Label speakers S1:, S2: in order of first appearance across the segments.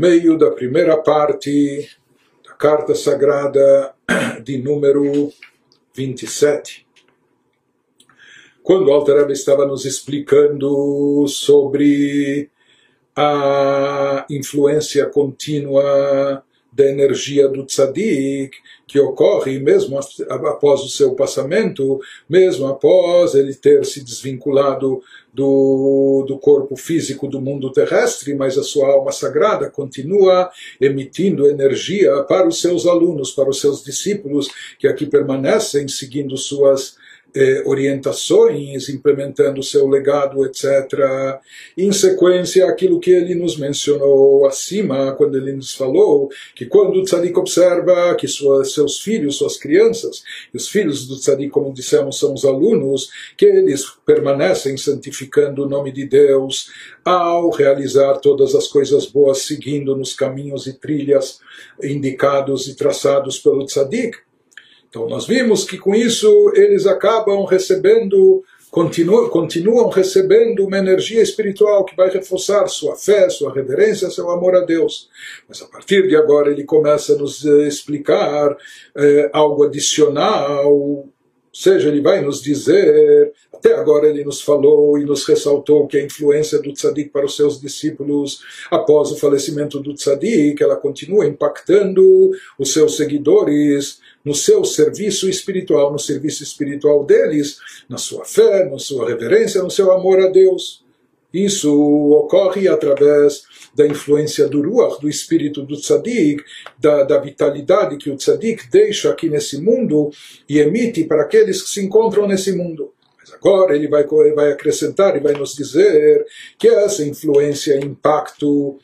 S1: meio da primeira parte da carta sagrada de número 27. Quando Alter estava nos explicando sobre a influência contínua da energia do tzadik, que ocorre mesmo após o seu passamento, mesmo após ele ter se desvinculado do, do corpo físico do mundo terrestre, mas a sua alma sagrada continua emitindo energia para os seus alunos, para os seus discípulos, que aqui permanecem seguindo suas eh, orientações, implementando seu legado, etc. Em sequência, aquilo que ele nos mencionou acima, quando ele nos falou que quando o tzadik observa que suas, seus filhos, suas crianças, e os filhos do tzadik, como dissemos, são os alunos, que eles permanecem santificando o nome de Deus ao realizar todas as coisas boas, seguindo nos caminhos e trilhas indicados e traçados pelo tzadik então nós vimos que com isso eles acabam recebendo, continuam, continuam recebendo uma energia espiritual que vai reforçar sua fé, sua reverência, seu amor a Deus. Mas a partir de agora ele começa a nos explicar eh, algo adicional seja, ele vai nos dizer, até agora ele nos falou e nos ressaltou que a influência do tzadik para os seus discípulos após o falecimento do tzadik, ela continua impactando os seus seguidores no seu serviço espiritual, no serviço espiritual deles, na sua fé, na sua reverência, no seu amor a Deus. Isso ocorre através da influência do Ruach, do espírito do Tzadik, da, da vitalidade que o Tzadik deixa aqui nesse mundo e emite para aqueles que se encontram nesse mundo. Mas agora ele vai, vai acrescentar e vai nos dizer que essa influência, impacto,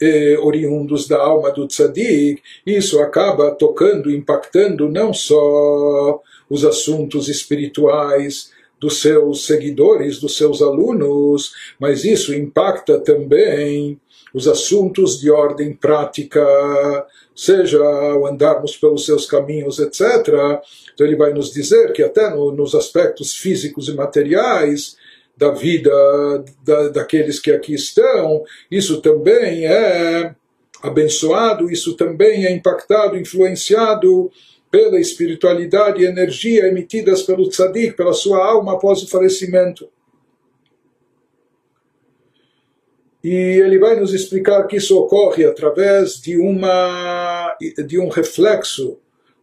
S1: eh, oriundos da alma do tzadik, isso acaba tocando, impactando não só os assuntos espirituais dos seus seguidores, dos seus alunos, mas isso impacta também os assuntos de ordem prática, seja ao andarmos pelos seus caminhos, etc. Então ele vai nos dizer que até no, nos aspectos físicos e materiais da vida da, daqueles que aqui estão, isso também é abençoado, isso também é impactado, influenciado pela espiritualidade e energia emitidas pelo tzadik, pela sua alma após o falecimento. E ele vai nos explicar que isso ocorre através de, uma, de um reflexo,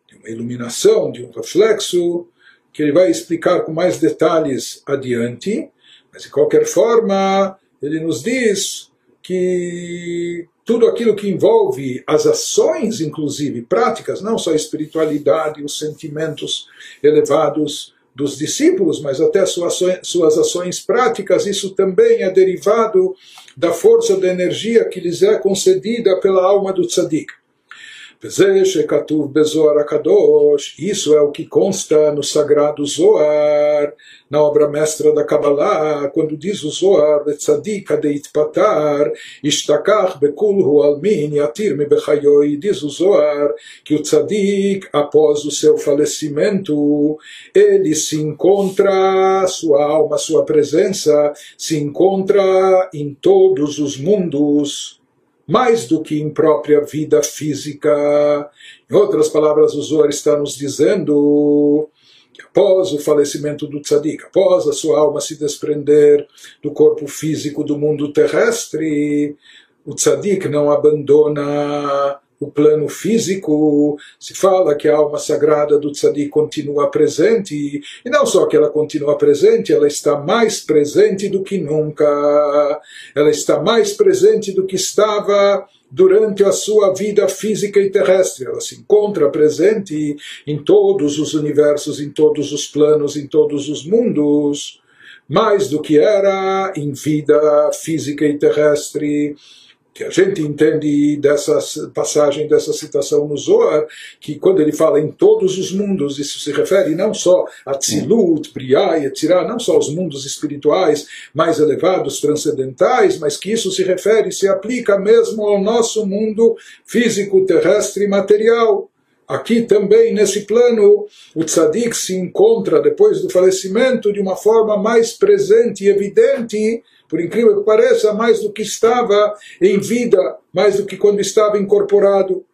S1: de uma iluminação, de um reflexo, que ele vai explicar com mais detalhes adiante, mas de qualquer forma, ele nos diz que tudo aquilo que envolve as ações, inclusive práticas, não só a espiritualidade, os sentimentos elevados dos discípulos, mas até suas suas ações práticas, isso também é derivado da força da energia que lhes é concedida pela alma do tzadik. Isso é o que consta no sagrado Zohar, na obra mestra da Kabbalah, quando diz o Zohar, Tzadik adeit patar, ishtakach bekulhu almin yatir me bechayoi, diz o Zohar, que o Tzadik, após o seu falecimento, ele se encontra, sua alma, sua presença, se encontra em todos os mundos mais do que em própria vida física. Em outras palavras, o Zohar está nos dizendo que após o falecimento do tzadik, após a sua alma se desprender do corpo físico do mundo terrestre, o tzadik não abandona o plano físico, se fala que a alma sagrada do tzadik continua presente, e não só que ela continua presente, ela está mais presente do que nunca, ela está mais presente do que estava durante a sua vida física e terrestre. Ela se encontra presente em todos os universos, em todos os planos, em todos os mundos, mais do que era em vida física e terrestre que a gente entende dessa passagem, dessa citação no Zohar, que quando ele fala em todos os mundos, isso se refere não só a Tzilut, Briah, Yetzirah, não só aos mundos espirituais mais elevados, transcendentais, mas que isso se refere, se aplica mesmo ao nosso mundo físico, terrestre e material. aqui também nesse plano, o tzadik se encontra depois do falecimento de uma forma mais presente e evidente, por incrível que pareça, mais do que estava em vida, mais do que quando estava incorporado.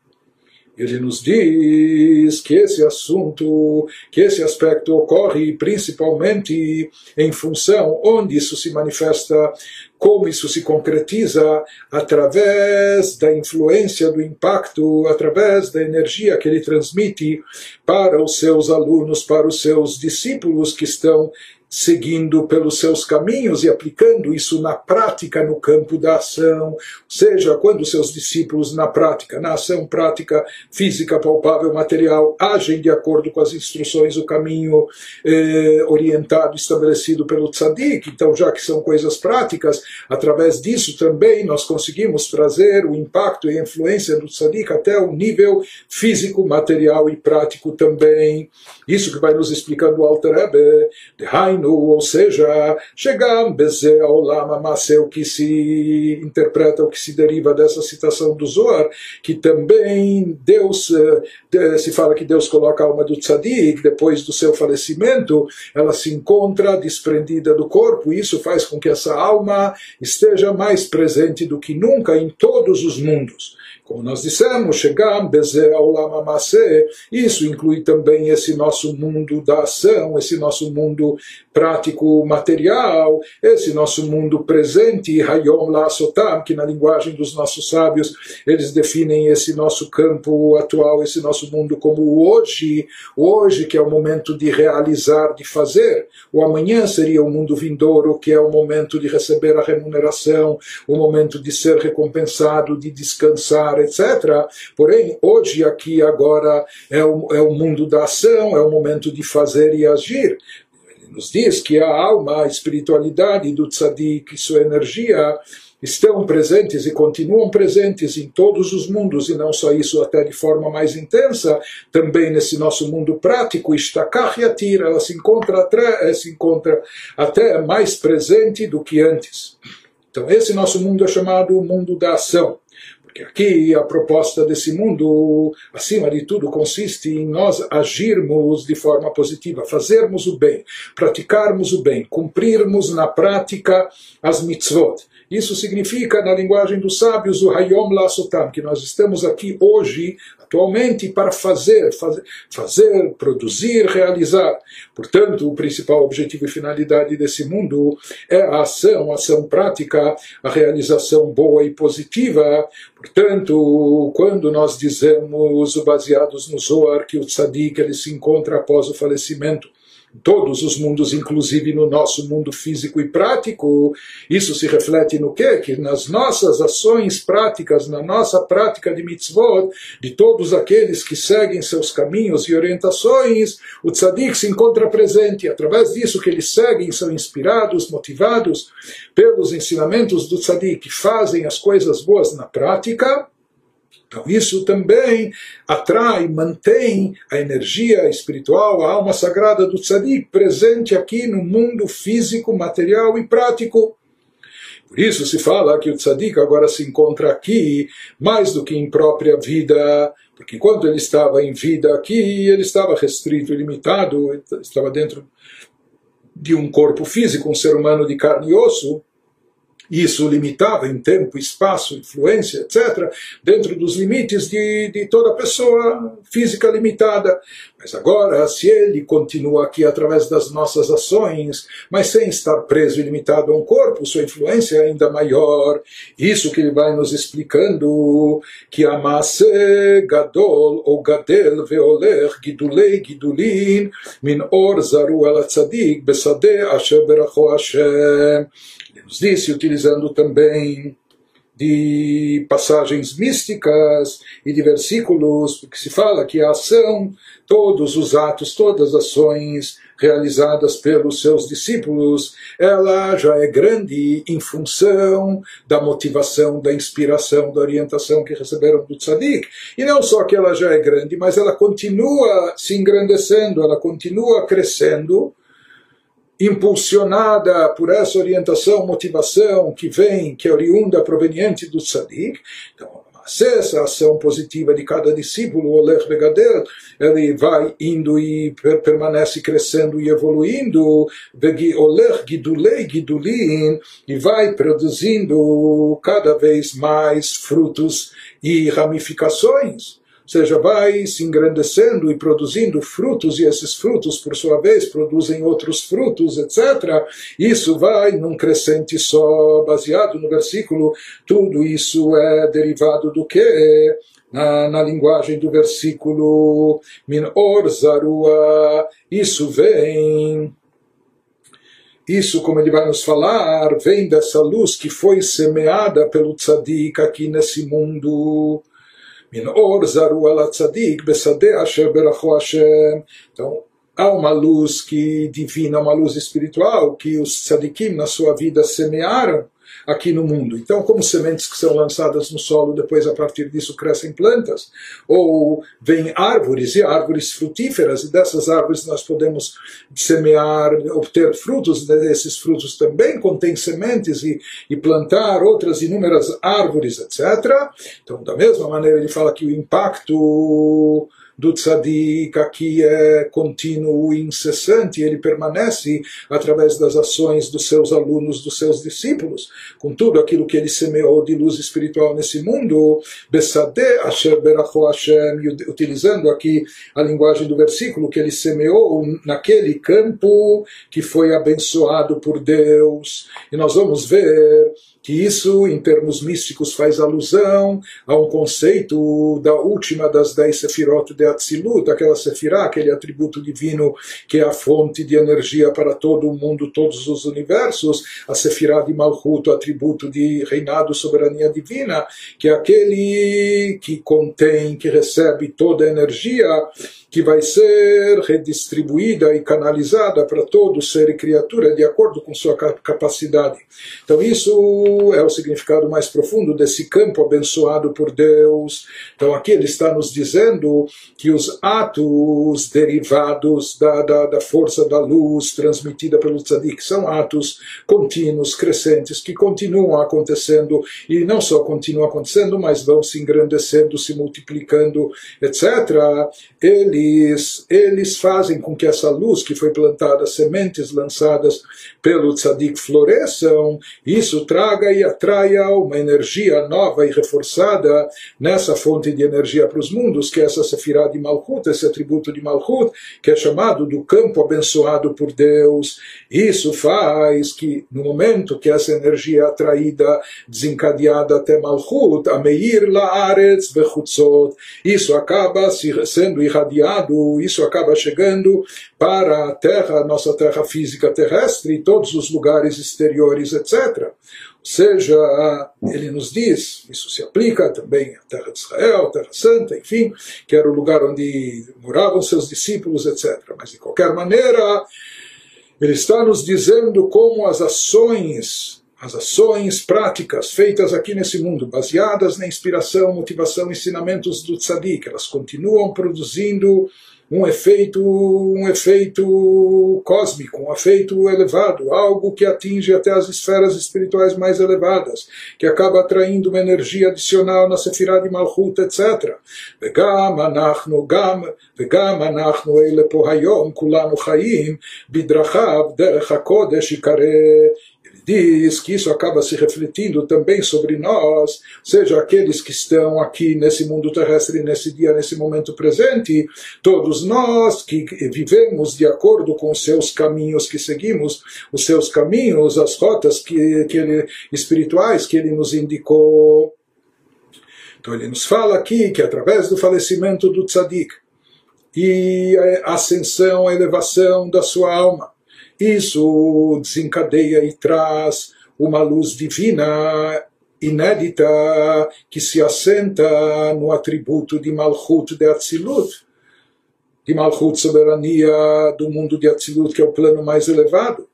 S1: Ele nos diz que esse assunto, que esse aspecto ocorre principalmente em função onde isso se manifesta, como isso se concretiza através da influência do impacto, através da energia que ele transmite para os seus alunos, para os seus discípulos que estão seguindo pelos seus caminhos e aplicando isso na prática no campo da ação, ou seja, quando seus discípulos na prática, na ação prática física, palpável, material, agem de acordo com as instruções, o caminho eh, orientado, estabelecido pelo tzadik, então já que são coisas práticas, através disso também nós conseguimos trazer o impacto e a influência do tzadik até o nível físico, material e prático também. Isso que vai nos explicando o Alter Rebbe, de ou seja, chegar Beze Olam o que se interpreta, o que se deriva dessa citação do Zohar, que também Deus, eh, se fala que Deus coloca a alma do tzadik, depois do seu falecimento, ela se encontra desprendida do corpo, e isso faz com que essa alma esteja mais presente do que nunca em todos os mundos. Como nós dissemos, chegam Beze Olam isso inclui também esse nosso mundo da ação, esse nosso mundo prático material, esse nosso mundo presente, Hayom Lasotam, que na linguagem dos nossos sábios eles definem esse nosso campo atual, esse nosso mundo como hoje, hoje que é o momento de realizar, de fazer. O amanhã seria o mundo vindouro, que é o momento de receber a remuneração, o momento de ser recompensado, de descansar, etc. Porém, hoje, aqui, agora, é o, é o mundo da ação, é o momento de fazer e agir nos diz que a alma, a espiritualidade do tzadik e sua energia estão presentes e continuam presentes em todos os mundos, e não só isso, até de forma mais intensa, também nesse nosso mundo prático, Ishtakach ela se encontra, até, se encontra até mais presente do que antes. Então, esse nosso mundo é chamado o mundo da ação. Porque aqui a proposta desse mundo, acima de tudo, consiste em nós agirmos de forma positiva, fazermos o bem, praticarmos o bem, cumprirmos na prática as mitzvot. Isso significa, na linguagem dos sábios, o Hayom Lasotam, que nós estamos aqui hoje, atualmente, para fazer, fazer, fazer, produzir, realizar. Portanto, o principal objetivo e finalidade desse mundo é a ação, a ação prática, a realização boa e positiva. Portanto, quando nós dizemos, baseados no Zohar, que o tzadik ele se encontra após o falecimento, todos os mundos, inclusive no nosso mundo físico e prático. Isso se reflete no quê? Que nas nossas ações práticas, na nossa prática de mitzvot, de todos aqueles que seguem seus caminhos e orientações, o tzadik se encontra presente. Através disso que eles seguem, são inspirados, motivados pelos ensinamentos do tzadik, fazem as coisas boas na prática então isso também atrai, mantém a energia espiritual, a alma sagrada do tzadik presente aqui no mundo físico, material e prático. Por isso se fala que o tzadik agora se encontra aqui mais do que em própria vida, porque enquanto ele estava em vida aqui, ele estava restrito limitado, estava dentro de um corpo físico, um ser humano de carne e osso, isso limitava em tempo, espaço, influência, etc., dentro dos limites de, de toda pessoa física limitada. Mas agora, se ele continua aqui através das nossas ações, mas sem estar preso e limitado a um corpo, sua influência é ainda maior. Isso que ele vai nos explicando, que Amase Gadol ou Gadel Veoler Gidulei Gidulin Min Or Zaru Al Tzadik Besade Asher Beracho Hashem nos disse, utilizando também de passagens místicas e de versículos, porque se fala que a ação, todos os atos, todas as ações realizadas pelos seus discípulos, ela já é grande em função da motivação, da inspiração, da orientação que receberam do tzadik. E não só que ela já é grande, mas ela continua se engrandecendo, ela continua crescendo, impulsionada por essa orientação, motivação que vem, que é oriunda, proveniente do tzadik. Então, essa ação positiva de cada discípulo, o Olech Begadel, ele vai indo e permanece crescendo e evoluindo, Olech Gidulei Gidulin, e vai produzindo cada vez mais frutos e ramificações ou seja, vai se engrandecendo e produzindo frutos, e esses frutos, por sua vez, produzem outros frutos, etc. Isso vai num crescente só, baseado no versículo. Tudo isso é derivado do que? Na, na, linguagem do versículo Min Zarua, isso vem. Isso, como ele vai nos falar, vem dessa luz que foi semeada pelo tzadik aqui nesse mundo. Min or zaru ala tzadik besadeh asher berachu Hashem. Então, há uma luz que divina, uma luz espiritual que os tzadikim na sua vida semearam aqui no mundo. Então, como sementes que são lançadas no solo, depois a partir disso crescem plantas, ou vêm árvores e árvores frutíferas, e dessas árvores nós podemos semear, obter frutos, desses frutos também contêm sementes e, e plantar outras inúmeras árvores, etc. Então, da mesma maneira, ele fala que o impacto do tzadik aqui é contínuo e incessante, ele permanece através das ações dos seus alunos, dos seus discípulos, com tudo aquilo que ele semeou de luz espiritual nesse mundo, Besadeh Asher Beracho Hashem, utilizando aqui a linguagem do versículo, que ele semeou naquele campo que foi abençoado por Deus. E nós vamos ver que isso, em termos místicos, faz alusão a um conceito da última das dez sefirot de Atzilut, aquela sefirá, aquele atributo divino que é a fonte de energia para todo o mundo, todos os universos, a sefirá de Malchut, atributo de reinado, soberania divina, que é aquele que contém, que recebe toda a energia que vai ser redistribuída e canalizada para todo ser e criatura de acordo com sua capacidade. Então, isso é o significado mais profundo desse campo abençoado por Deus. Então, aqui ele está nos dizendo que os atos derivados da, da, da força da luz transmitida pelo tzadik são atos contínuos, crescentes, que continuam acontecendo e não só continuam acontecendo, mas vão se engrandecendo, se multiplicando, etc. Ele eles, eles fazem com que essa luz que foi plantada, sementes lançadas pelo tzadik floresçam, isso traga e atraia uma energia nova e reforçada nessa fonte de energia para os mundos, que é essa sefirá de Malchut, esse atributo de Malchut, que é chamado do campo abençoado por Deus. Isso faz que, no momento que essa energia é atraída, desencadeada até Malchut, a Meir Laaretz Bechutzot, isso acaba sendo irradiado, isso acaba chegando para a terra, nossa terra física terrestre, todos os lugares exteriores, etc. Ou seja, ele nos diz, isso se aplica também à terra de Israel, terra santa, enfim, que era o lugar onde moravam seus discípulos, etc. Mas de qualquer maneira, ele está nos dizendo como as ações as ações práticas feitas aqui nesse mundo, baseadas na inspiração, motivação, ensinamentos do tzadik, elas continuam produzindo um efeito, um efeito cósmico, um efeito elevado, algo que atinge até as esferas espirituais mais elevadas, que acaba atraindo uma energia adicional na Sefirah de Malchut, etc. וגם אנחנו, גם, וגם אנחנו אלה פה היום, כולנו חיים בדרכיו, דרך הקודש יקרא diz que isso acaba se refletindo também sobre nós, seja aqueles que estão aqui nesse mundo terrestre, nesse dia, nesse momento presente, todos nós que vivemos de acordo com os seus caminhos, que seguimos os seus caminhos, as rotas que, que ele, espirituais que ele nos indicou. Então ele nos fala aqui que através do falecimento do tzadik e a ascensão, a elevação da sua alma, isso desencadeia e traz uma luz divina inédita que se assenta no atributo de Malchut de Atzilut, de Malchut soberania do mundo de Atzilut, que é o plano mais elevado.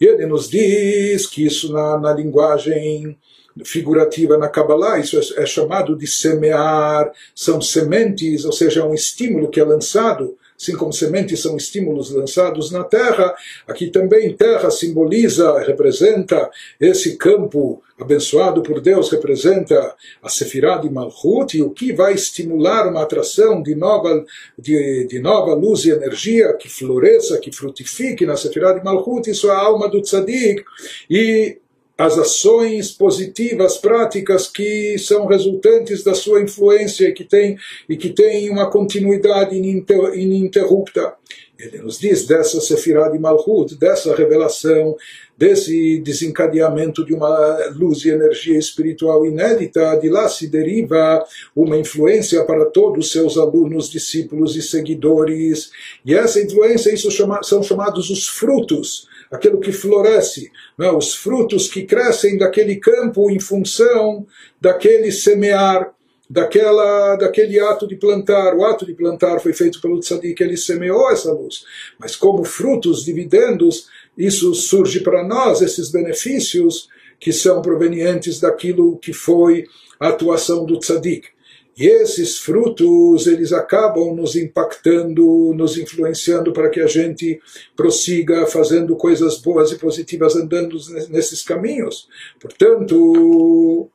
S1: E ele nos diz que isso na, na linguagem figurativa na Kabbalah, isso é, é chamado de semear, são sementes, ou seja, é um estímulo que é lançado assim como sementes são estímulos lançados na terra, aqui também terra simboliza, representa esse campo abençoado por Deus, representa a Sefirah de Malchut, e o que vai estimular uma atração de nova, de, de nova luz e energia que floresça, que frutifique na Sefirah de Malchut, isso é a alma do tzadik, e as ações positivas, práticas que são resultantes da sua influência e que tem, e que tem uma continuidade ininterrupta. Ele nos diz dessa Sefirah de Malchut, dessa revelação, desse desencadeamento de uma luz e energia espiritual inédita, de lá se deriva uma influência para todos os seus alunos, discípulos e seguidores. E essa influência, isso chama, são chamados os frutos aquilo que floresce, né? os frutos que crescem daquele campo em função daquele semear, daquela, daquele ato de plantar. O ato de plantar foi feito pelo tzadik, ele semeou essa luz. Mas como frutos, dividendos, isso surge para nós, esses benefícios que são provenientes daquilo que foi a atuação do tzadik. E esses frutos, eles acabam nos impactando, nos influenciando para que a gente prossiga fazendo coisas boas e positivas, andando nesses caminhos. Portanto,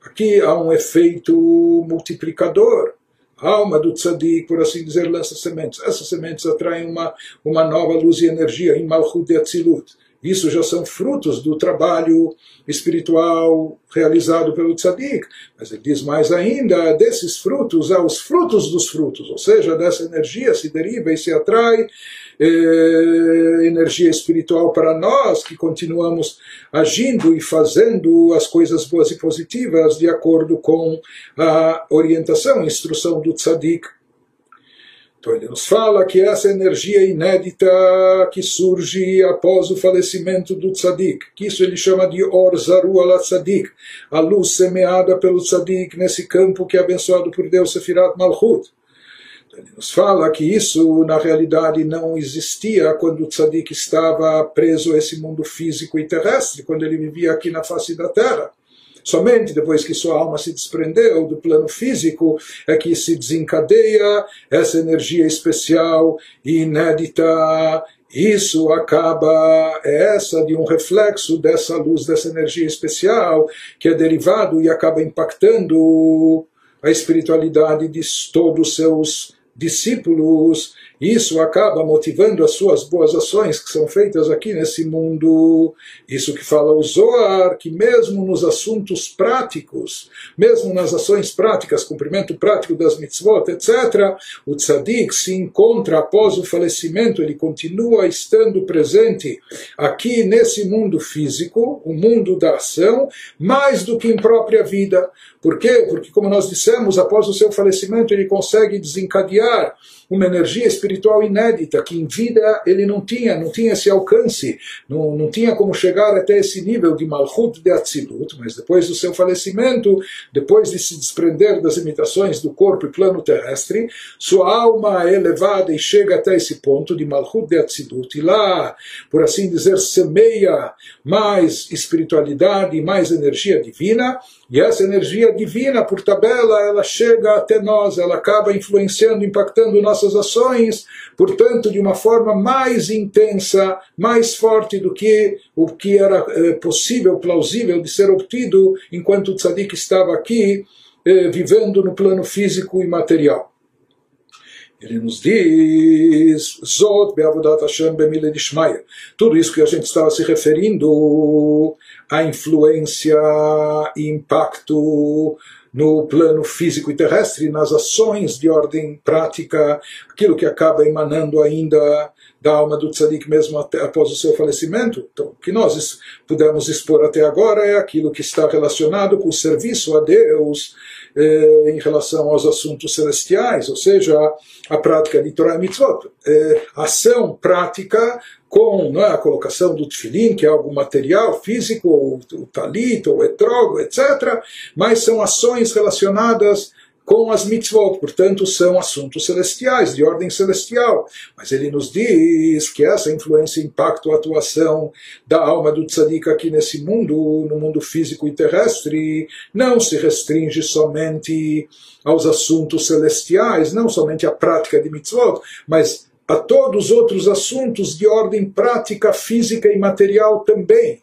S1: aqui há um efeito multiplicador. A alma do tzadik, por assim dizer, lança sementes. Essas sementes atraem uma, uma nova luz e energia em Malchut de Atzilut. Isso já são frutos do trabalho espiritual realizado pelo tzadik. Mas ele diz mais ainda, desses frutos há os frutos dos frutos, ou seja, dessa energia se deriva e se atrai eh, energia espiritual para nós que continuamos agindo e fazendo as coisas boas e positivas de acordo com a orientação, a instrução do tzadik então ele nos fala que essa energia inédita que surge após o falecimento do tzadik, que isso ele chama de Or Zaru al Tzadik, a luz semeada pelo tzadik nesse campo que é abençoado por Deus, Sefirat Malchut. Então ele nos fala que isso na realidade não existia quando o tzadik estava preso a esse mundo físico e terrestre, quando ele vivia aqui na face da terra. Somente depois que sua alma se desprendeu do plano físico é que se desencadeia essa energia especial e inédita. Isso acaba, é essa de um reflexo dessa luz, dessa energia especial, que é derivado e acaba impactando a espiritualidade de todos os seus discípulos isso acaba motivando as suas boas ações que são feitas aqui nesse mundo. Isso que fala o Zohar, que mesmo nos assuntos práticos, mesmo nas ações práticas, cumprimento prático das mitzvot, etc., o tzadik se encontra após o falecimento, ele continua estando presente aqui nesse mundo físico, o mundo da ação, mais do que em própria vida. Por quê? Porque, como nós dissemos, após o seu falecimento, ele consegue desencadear uma energia espiritual inédita que em vida ele não tinha, não tinha esse alcance, não, não tinha como chegar até esse nível de Malchut de Atzilut, mas depois do seu falecimento, depois de se desprender das imitações do corpo e plano terrestre, sua alma é elevada e chega até esse ponto de Malchut de Atzilut, e lá, por assim dizer, semeia mais espiritualidade, mais energia divina, e essa energia divina, por tabela, ela chega até nós, ela acaba influenciando, impactando nossas ações, portanto, de uma forma mais intensa, mais forte do que o que era eh, possível, plausível de ser obtido enquanto o tzadik estava aqui, eh, vivendo no plano físico e material. Ele nos diz, Zot be'avodat Hashem be'mile dishmaya. Tudo isso que a gente estava se referindo à influência e impacto no plano físico e terrestre, nas ações de ordem prática, aquilo que acaba emanando ainda da alma do tzadik mesmo após o seu falecimento. Então, o que nós pudemos expor até agora é aquilo que está relacionado com o serviço a Deus, eh, em relação aos assuntos celestiais, ou seja, a prática de Torah e Mitzvot. Eh, ação prática com é, a colocação do tefilim, que é algo material, físico, ou o talit, ou etrogo, etc., mas são ações relacionadas com as mitzvot, portanto são assuntos celestiais, de ordem celestial. Mas ele nos diz que essa influência, impacto, atuação da alma do tzadik aqui nesse mundo, no mundo físico e terrestre, não se restringe somente aos assuntos celestiais, não somente à prática de mitzvot, mas a todos os outros assuntos de ordem prática, física e material também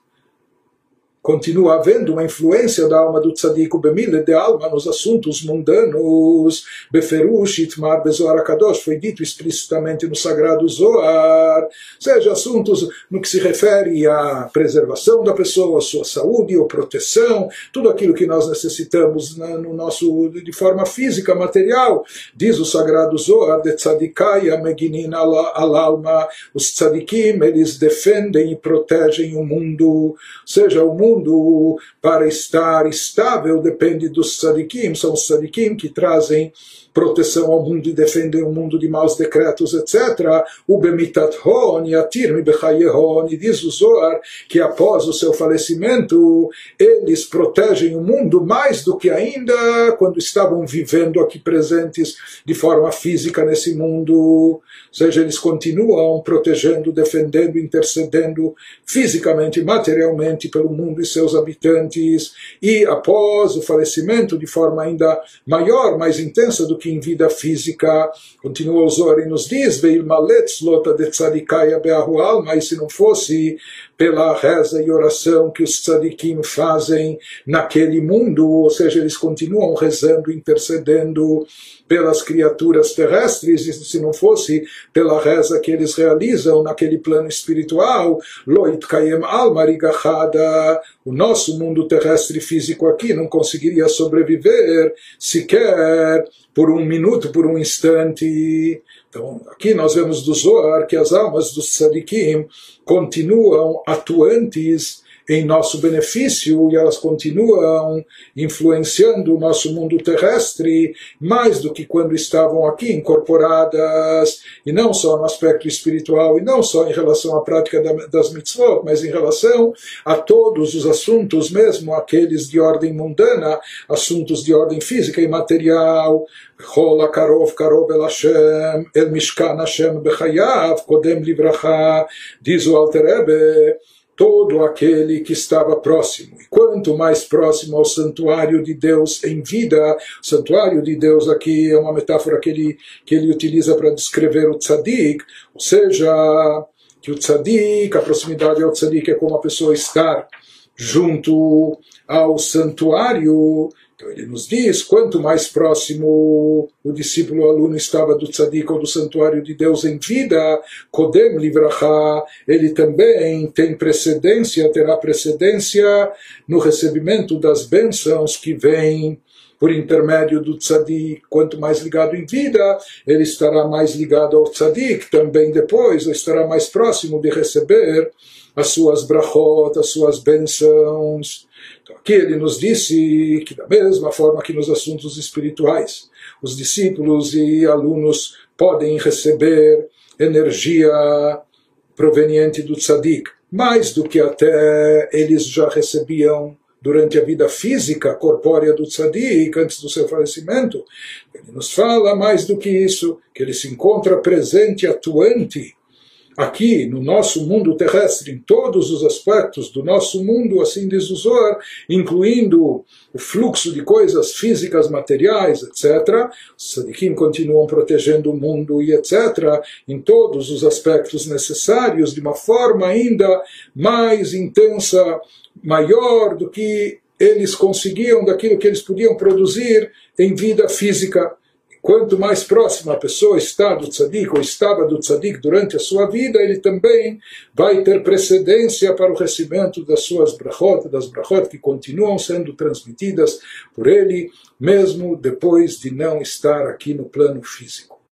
S1: continua havendo uma influência da alma do tzadik, o bemile de alma nos assuntos mundanos. Beferush itmar bezoar kadosh foi dito explicitamente no sagrado Zoar, seja assuntos no que se refere à preservação da pessoa, sua saúde ou proteção, tudo aquilo que nós necessitamos no nosso de forma física, material. Diz o sagrado Zoar de tzadikai ameginin al alma, os tzadikim eles defendem e protegem o mundo, seja o mundo mundo para estar estável depende dos sadikim, são os sadikim que trazem proteção ao mundo e defendem o mundo de maus decretos, etc. O Bemitat Hon, Yatir Bechayehon, e diz o Zohar que após o seu falecimento eles protegem o mundo mais do que ainda quando estavam vivendo aqui presentes de forma física nesse mundo. Ou seja, eles continuam protegendo, defendendo, intercedendo fisicamente, materialmente pelo mundo e seus habitantes. E após o falecimento, de forma ainda maior, mais intensa do que em vida física. Continua o Zohar e nos diz, Veilmaletz lota de tzadikaya beahual, mas se não fosse pela reza e oração que os tzadikim fazem naquele mundo, ou seja, eles continuam rezando, intercedendo pelas criaturas terrestres, e se não fosse pela reza que eles realizam naquele plano espiritual, Loit Kayem Almarigachada, o nosso mundo terrestre físico aqui não conseguiria sobreviver sequer por um minuto, por um instante. Então, aqui nós vemos do Zohar que as almas dos tzadikim continuam atuantes em nosso benefício e elas continuam influenciando o nosso mundo terrestre mais do que quando estavam aqui incorporadas, e não só no aspecto espiritual, e não só em relação à prática das mitzvot, mas em relação a todos os assuntos, mesmo aqueles de ordem mundana, assuntos de ordem física e material. Rola Karov Karov El Hashem, El Mishkan Hashem Bechayav, Kodem Libracha, diz o Alter Ebe, todo aquele que estava próximo. E quanto mais próximo ao santuário de Deus em vida, o santuário de Deus aqui é uma metáfora que ele, que ele utiliza para descrever o tzadik, ou seja, que o tzadik, a proximidade ao tzadik é como a pessoa estar junto ao santuário então ele nos diz, quanto mais próximo o discípulo aluno estava do tzadik ou do santuário de Deus em vida, Kodem Livracha, ele também tem precedência, terá precedência no recebimento das bênçãos que vêm por intermédio do tzadik, quanto mais ligado em vida, ele estará mais ligado ao tzadik, também depois estará mais próximo de receber as suas brachot, as suas bênçãos. Então aqui ele nos disse que da mesma forma que nos assuntos espirituais, os discípulos e alunos podem receber energia proveniente do tzadik, mais do que até eles já recebiam durante a vida física, corpórea do tzadik, antes do seu falecimento. Ele nos fala mais do que isso, que ele se encontra presente, atuante aqui no nosso mundo terrestre, em todos os aspectos do nosso mundo, assim diz o Zohar, incluindo o fluxo de coisas físicas, materiais, etc. Os sadikim continuam protegendo o mundo e etc. em todos os aspectos necessários, de uma forma ainda mais intensa, maior do que eles conseguiam daquilo que eles podiam produzir em vida física. Quanto mais próxima a pessoa está do tzadik ou estava do tzadik durante a sua vida, ele também vai ter precedência para o recebimento das suas brachot, das brachot que continuam sendo transmitidas por ele, mesmo depois de não estar aqui no plano físico.